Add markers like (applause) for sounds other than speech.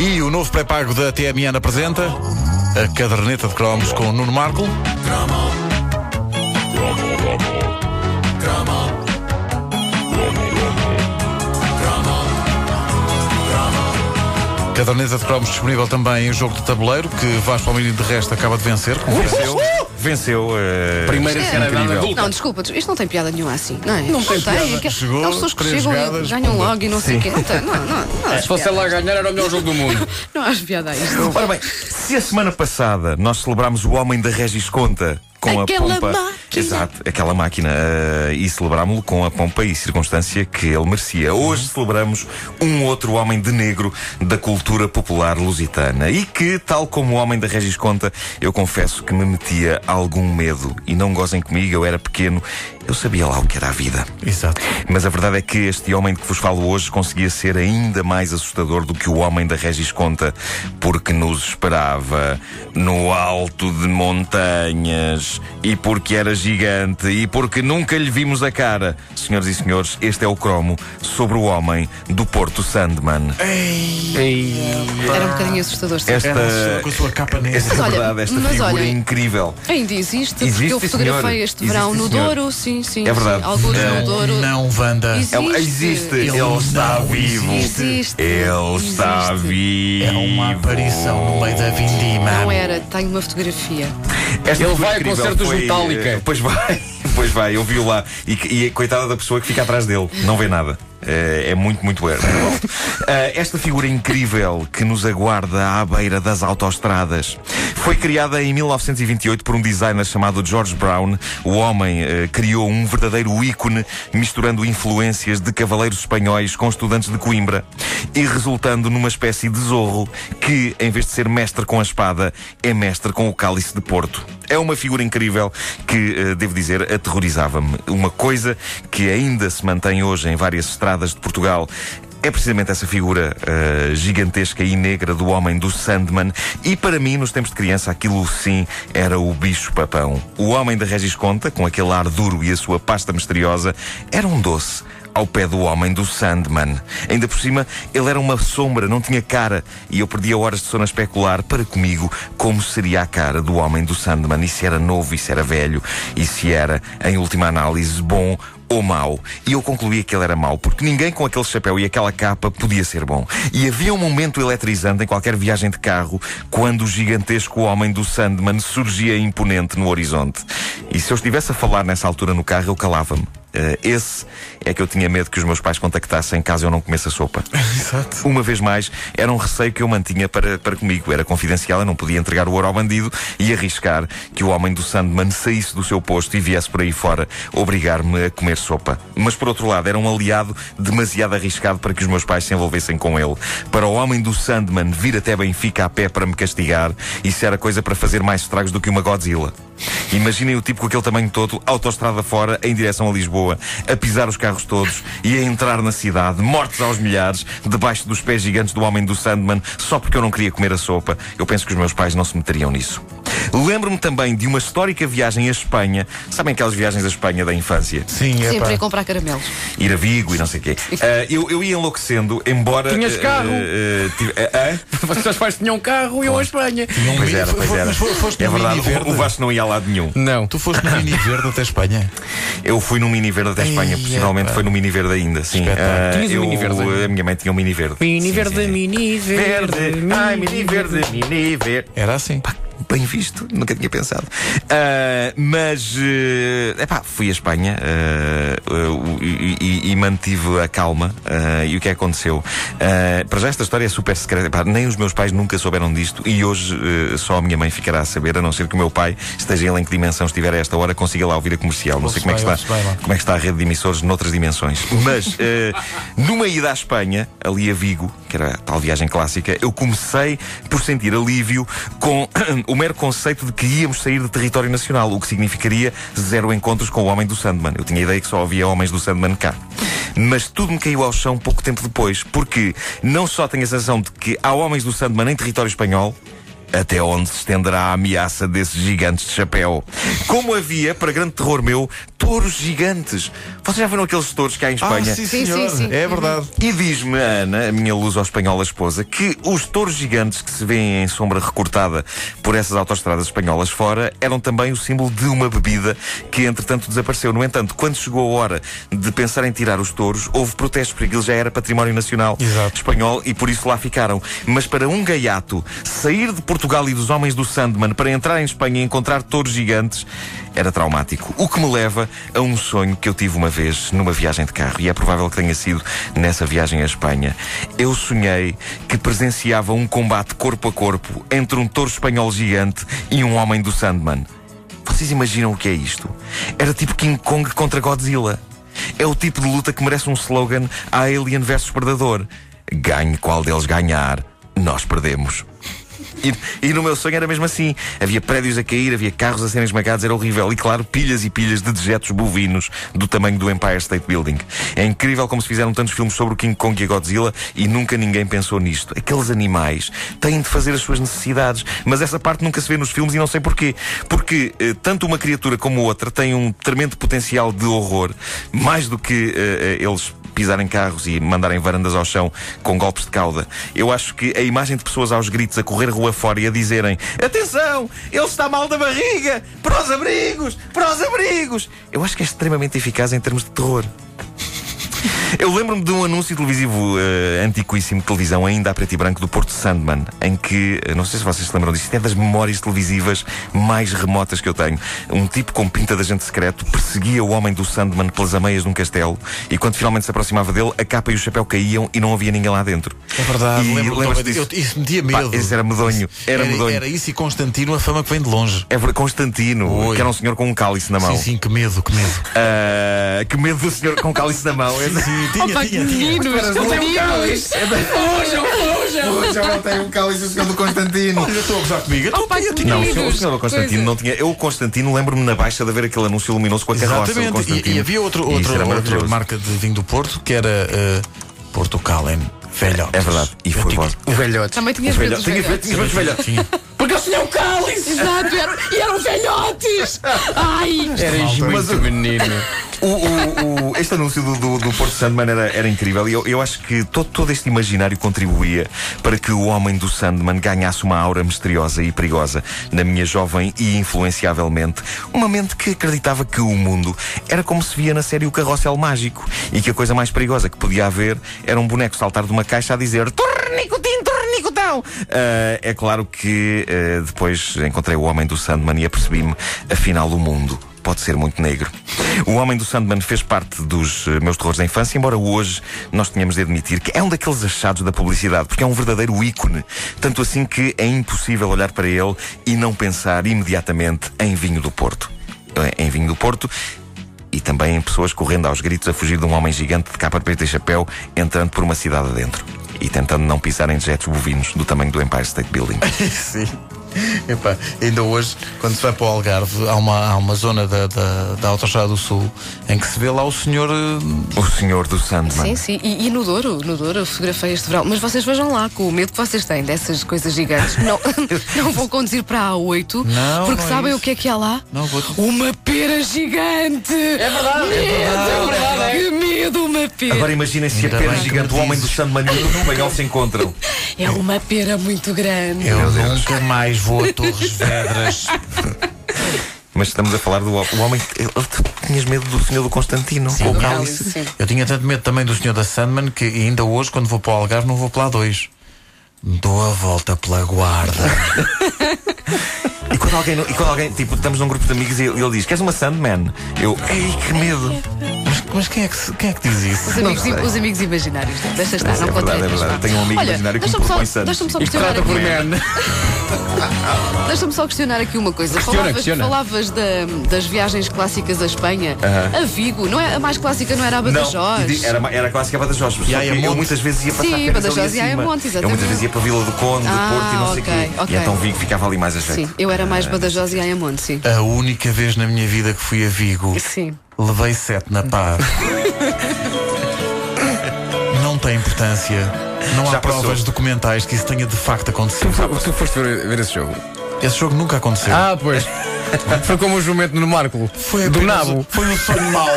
E o novo pré-pago da TMN apresenta a caderneta de cromos com Nuno Marco. Caderneta de cromos disponível também em jogo de tabuleiro, que Vasco Palmeirinho de resto acaba de vencer. com Venceu, venceu. eh, Primeira descarregada incrível. Não, desculpa, isto não tem piada nenhuma assim, não é? Não tem piada. Chegou, pessoas que chegam jogadas, e ganham pumba. logo e não sei o quê. Não, tem, não, não, não há Se fosse ela a ganhar, era o melhor jogo do mundo. (laughs) Não há piada a isto. Ora bem, se a semana passada nós celebramos o homem da Regis Conta com Aquela a pompa. Máquina. Exato, aquela máquina. eh, e celebrámo-lo com a pompa e circunstância que ele merecia. Hoje celebramos um outro homem de negro da cultura popular lusitana. E que, tal como o homem da Regis Conta, eu confesso que me metia algum medo. E não gozem comigo, eu era pequeno, eu sabia lá o que era a vida. Exato. Mas a verdade é que este homem de que vos falo hoje conseguia ser ainda mais assustador do que o homem da Regis Conta, porque nos esperava no alto de montanhas e porque era gigante e porque nunca lhe vimos a cara. Senhoras e senhores, este é o cromo sobre o homem do Porto Sandman. Era um bocadinho assustador. sim. Esta, com a sua capa negra. esta é Mas verdade, esta mas figura olha, é incrível. Ainda existe, porque Existe, eu sim, fotografei senhor. este verão Existe, no senhor. Douro, sim, sim. É verdade. Sim, alguns no Douro. Não, Wanda. Existe. É um- existe, ele, Ele está não vivo. Existe. Ele está vivo. É uma aparição no meio da vindima. Não era, tenho uma fotografia. Esta Ele vai a incrível concertos foi, Metallica. Pois vai, (laughs) pois vai, eu vi-o lá. E, e coitada da pessoa que fica atrás dele, não vê nada. Eh, É muito, muito alto. (laughs) Eh, Esta figura incrível que nos aguarda à beira das autoestradas foi criada em 1928 por um designer chamado George Brown. O homem eh, criou um verdadeiro ícone misturando influências de cavaleiros espanhóis com estudantes de Coimbra e resultando numa espécie de zorro que, em vez de ser mestre com a espada, é mestre com o cálice de Porto. É uma figura incrível que, devo dizer, aterrorizava-me. Uma coisa que ainda se mantém hoje em várias estradas de Portugal. É precisamente essa figura eh, gigantesca e negra do homem do Sandman. E para mim, nos tempos de criança, aquilo sim era o bicho-papão. O homem da Regis Conta, com aquele ar duro e a sua pasta misteriosa, era um doce ao pé do homem do Sandman. Ainda por cima, ele era uma sombra, não tinha cara, e eu perdia horas de sono a especular para comigo como seria a cara do homem do Sandman, e se era novo, e se era velho, e se era, em última análise, bom ou mau. E eu concluía que ele era mau, porque ninguém com aquele chapéu e aquela capa podia ser bom. E havia um momento eletrizante em qualquer viagem de carro quando o gigantesco homem do Sandman surgia imponente no horizonte. E se eu estivesse a falar nessa altura no carro, eu calava-me. Eh, esse é que eu tinha medo que os meus pais contactassem caso eu não comesse sopa. (laughs) Exato. Uma vez mais, era um receio que eu mantinha para, para comigo. Era confidencial, eu não podia entregar o ouro ao bandido e arriscar que o homem do Sandman saísse do seu posto e viesse por aí fora obrigar-me a comer sopa. Mas por outro lado, era um aliado demasiado arriscado para que os meus pais se envolvessem com ele. Para o homem do Sandman vir até Benfica a pé para me castigar, isso era coisa para fazer mais estragos do que uma Godzilla. Imaginem o tipo com aquele tamanho todo, autoestrada fora, em direção a Lisboa, a pisar os carros todos e a entrar na cidade, mortos aos milhares, debaixo dos pés gigantes do homem do Sandman, só porque eu não queria comer a sopa. Eu penso que os meus pais não se meteriam nisso. Lembro-me também de uma histórica viagem à Espanha. Sabem aquelas viagens à Espanha da infância? Sim, Sempre a comprar caramelos. Ir a Vigo e não sei o quê. Ah, eu, eu ia enlouquecendo, embora. Tinhas ah, carro? tive- ah, ah? (laughs) Os pais tinham um carro e eu a Espanha. Pois era, pois era. Foste É no verdade, o, o Vasco não ia a lado nenhum. Não. Tu foste no Mini Verde até Espanha. (laughs) Eu fui num mini verde até Espanha, Ei, possivelmente epá. foi no mini verde ainda, sim. Ah, Tinhas um eu- mini verde? A minha mãe tinha um mini verde. Mini Sim, verde, sim, sim. mini verde. Verde, ai, mini verde, mini verde. Era assim. Pá, bem visto, nunca tinha pensado. Ah, mas, é epá, fui à Espanha ah, e, e- mantive a calma. e o que é aconteceu? Para já, esta história é super secreta. Epá, nem os meus pais nunca souberam disto e hoje ah, só a minha mãe ficará a saber, a não ser que o meu pai, esteja ele em que dimensão estiver a esta hora, consiga lá ouvir a comercial. Não sei como é, que está, como é que está a rede de emissores noutras dimensões. Mas, eh, numa ida à Espanha, ali a Vigo, que era a tal viagem clássica, eu comecei por sentir alívio com o mero conceito de que íamos sair de território nacional, o que significaria zero encontros com o homem do Sandman. Eu tinha a ideia que só havia homens do Sandman cá. Mas tudo me caiu ao chão pouco tempo depois, porque não só tenho a sensação de que há homens do Sandman em território espanhol, até onde se estenderá a ameaça desses gigantes de chapéu. Como havia, para grande terror meu, touros gigantes. Vocês já viram aqueles touros que há em Espanha? Ah, sim, Sim, senhor. sim, sim. É verdade. E diz-me a Ana, a minha luz ao espanhola esposa, que os touros gigantes que se vêem em sombra recortada por essas autoestradas espanholas fora eram também o símbolo de uma bebida que entretanto desapareceu. No entanto, quando chegou a hora de pensar em tirar os touros, houve protestos porque aquilo já era património nacional Exato. espanhol e por isso lá ficaram. Mas para um gaiato sair de Portugal e dos homens do Sandman para entrar em Espanha e encontrar touros gigantes era traumático. O que me leva a um sonho que eu tive uma vez numa viagem de carro e é provável que tenha sido nessa viagem à Espanha. Eu sonhei que presenciava um combate corpo a corpo entre um touro espanhol gigante e um homem do Sandman. Vocês imaginam o que é isto? Era tipo King Kong contra Godzilla. É o tipo de luta que merece um slogan a Alien vs Predador. Ganhe qual deles ganhar, nós perdemos. E, e no meu sonho era mesmo assim. Havia prédios a cair, havia carros a serem esmagados, era horrível. E claro, pilhas e pilhas de dejetos bovinos do tamanho do Empire State Building. É incrível como se fizeram tantos filmes sobre o King Kong e a Godzilla e nunca ninguém pensou nisto. Aqueles animais têm de fazer as suas necessidades, mas essa parte nunca se vê nos filmes e não sei porquê. Porque eh, tanto uma criatura como outra têm um tremendo potencial de horror, mais do que eh, eh, pisarem carros e mandarem varandas ao chão com golpes de cauda. Eu acho que a imagem de pessoas aos gritos a correr rua fora e a dizerem Atenção, ele está mal da barriga, para os abrigos, para os abrigos. Eu acho que é extremamente eficaz em termos de terror. Eu lembro-me de um anúncio televisivo eh, antiquíssimo de televisão, ainda a preto e branco, do Porto Sandman, em que, eh, não sei se vocês se lembram disso, isto é das memórias televisivas mais remotas que eu tenho. Um tipo com pinta de agente secreto perseguia o homem do Sandman pelas ameias de um castelo e quando finalmente se aproximava dele, a capa e o chapéu caíam e não havia ninguém lá dentro. É verdade. E lembro lembras-te eu- disso? Isso metia Pá, medo. esse era medonho. Era medonho. Era isso e Constantino, a fama que vem de longe. É ver- Constantino, Oi. que era um senhor com um cálice na mão. Sim, sim, que medo, que medo. Ah, que medo do senhor com cálice na mão. Sim, tinha, Opa, tinha, tinha. meninos, um meninos. Fujam, fujam. Já não tem um cálice o senhor do Constantino. Olha, eu estou a gozar comigo. Eu Opa, que tinha Não, o senhor, o senhor do Constantino coisa. não tinha. Eu, o Constantino, lembro-me na baixa de haver aquele anúncio luminoso com a carroça do. Constantino. E, e havia outro, outro, outra marca de vinho do Porto que era eh, Porto Calen. Velhotes. É verdade. E Eu foi tinha- voz. O velhote. Também tinhas Velho- medo dos Tinha velhotes. tinha velhotes. Tinha. Tinham cálice. Exato, eram, e eram velhotes! Ai! Eras muito menino. O, o- o- este anúncio do, do, do Porto Sandman era, era incrível e eu, eu acho que todo, todo este imaginário contribuía para que o homem do Sandman ganhasse uma aura misteriosa e perigosa na minha jovem e influenciavelmente uma mente que acreditava que o mundo era como se via na série O Carrossel Mágico e que a coisa mais perigosa que podia haver era um boneco saltar de uma caixa a dizer Tornicotim, Tornicotão! Ah, é claro que ah, depois encontrei o homem do Sandman e apercebi-me, afinal, o mundo pode ser muito negro. O Homem do Sandman fez parte dos eh, meus terrores da infância, embora hoje nós tenhamos de admitir que é um daqueles achados da publicidade, porque é um verdadeiro ícone. Tanto assim que é impossível olhar para ele e não pensar imediatamente em vinho do Porto. Em vinho do Porto e também em pessoas correndo aos gritos a fugir de um homem gigante de capa de preto e chapéu entrando por uma cidade adentro. E tentando não pisar em dejetos bovinos do tamanho do Empire State Building. (laughs) Sim. (laughs) Epá, ainda hoje, quando se vai para o Algarve, há uma, há uma zona da, da, da Autostrada do Sul em que se vê lá o senhor. eh, O Senhor do Sandman. Sim, sim. E, e no Douro, no Douro, eu fotografei este verão. Mas vocês vejam lá, com o medo que vocês têm dessas coisas gigantes, não, (laughs) não vão conduzir para a A8 Não, porque não é sabem isso. o que é que há lá? Não, vou Uma pera gigante! É verdade, é verdade, Que medo, uma pera! Agora imaginem se a Ainda bem que gigante, o homem do. Sandman e o espanhol se encontram. (laughs) É uma pera muito grande. Eu nunca mais vou a Torres (laughs) Vedras. Mas estamos a falar do o homem. ele- ele- Tinhas medo do senhor do Constantino com o do cálice. cálice. Sim. Eu tinha tanto medo também do senhor da Sandman que ainda hoje, quando vou para o Algarve, não vou pela A2. Dou a volta pela guarda. E quando alguém, e quando alguém, tipo, estamos num grupo de amigos e ele, ele diz: Queres uma Sandman? Eu, ei, que medo! Mas, quem, é que, quem é que diz isso? Os amigos, sei. os amigos imaginários. Deixa estar, não é verdade, é verdade. Tenho um amigo Olha, imaginário que me só, propõe santos. deixa-me só E questionar aqui. (laughs) Deixa-me só questionar aqui uma coisa. Questiona, falavas questiona. falavas da- das viagens clássicas à Espanha. A Vigo, não é, a mais clássica não era a Não, Badajoz? e di- era, era a clássica Badajoz. Só que Ayamonte. eu muitas vezes ia passar Sim, Badajoz e. Ayamonte, Eu exatamente. muitas vezes ia para a Vila do Conde, Ah, Porto e não sei o ok, quê. ok. E então Vigo ficava ali mais a jeito. Sim, eu era mais Badajoz e Ayamonte, sim. A única vez na minha vida que fui a Vigo, Sim. Levei sete na pá. Não tem importância. Não há Já passou. provas documentais que isso tenha de facto acontecido. Tu, tu foste ver, ver esse jogo? Esse jogo nunca aconteceu. Ah, pois. Foi como o jumento no Marco. foi do apenas- nabo. Foi um sonho mau.